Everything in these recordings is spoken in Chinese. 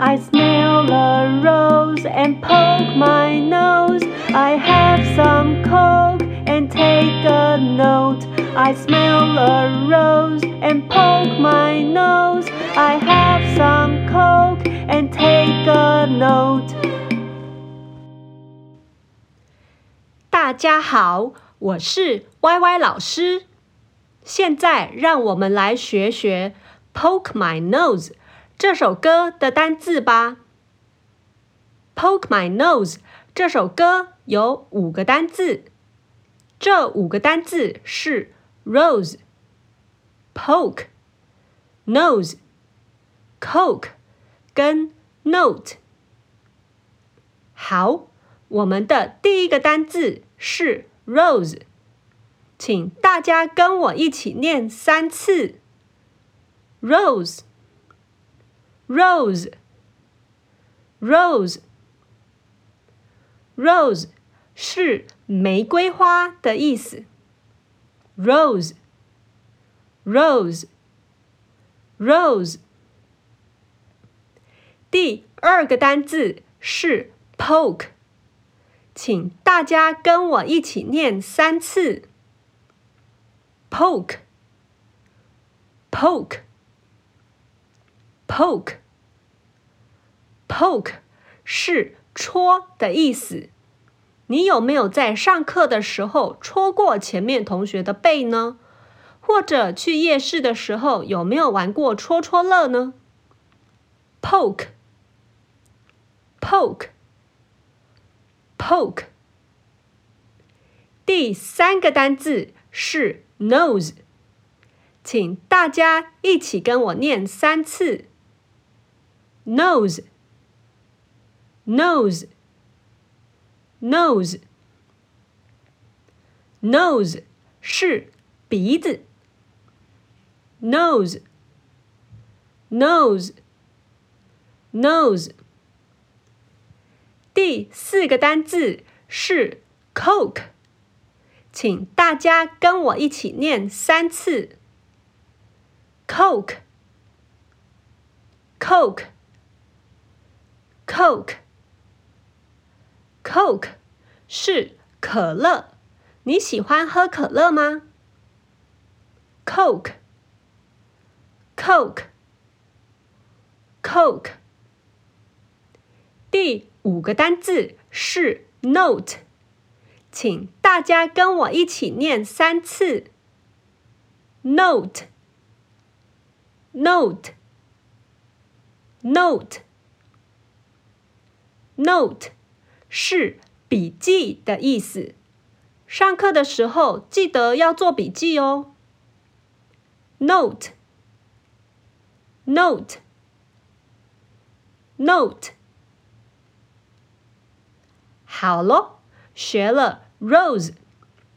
I smell a rose and poke my nose. I have some coke and take a note. I smell a rose and poke my nose. I have some coke and take a note. 大家好，我是 YY 老师。现在让我们来学学《Poke My Nose》 这首歌的单字吧。Poke My Nose 这首歌有五个单字，这五个单字是 rose、poke、nose、coke 跟 note。好，我们的第一个单字是 rose，请大家跟我一起念三次：rose。Rose, rose, rose 是玫瑰花的意思。Rose, rose, rose。第二个单字是 poke，请大家跟我一起念三次。Poke, poke, poke。 Poke 是戳的意思。你有没有在上课的时候戳过前面同学的背呢？或者去夜市的时候有没有玩过戳戳乐呢？Poke，poke，poke。第三个单字是 nose，请大家一起跟我念三次。Nose。Nose, nose, nose 是鼻子。Nose, nose, nose。第四个单字是 coke，请大家跟我一起念三次。Coke, coke, coke。 Coke 是可乐，你喜欢喝可乐吗？Coke，Coke，Coke。第五个单字是 note，请大家跟我一起念三次。Note，Note，Note，Note。是笔记的意思。上课的时候记得要做笔记哦。Note，note，note。好咯，学了 rose、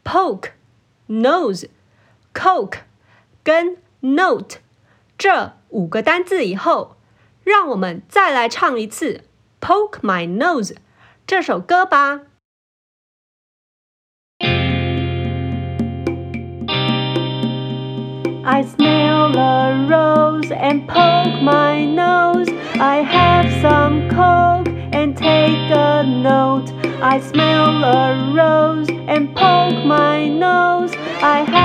poke、nose、coke 跟 note 这五个单字以后，让我们再来唱一次 Poke My Nose。这首歌吧。I smell a rose and poke my nose. I have some coke and take a note. I smell a rose and poke my nose. I have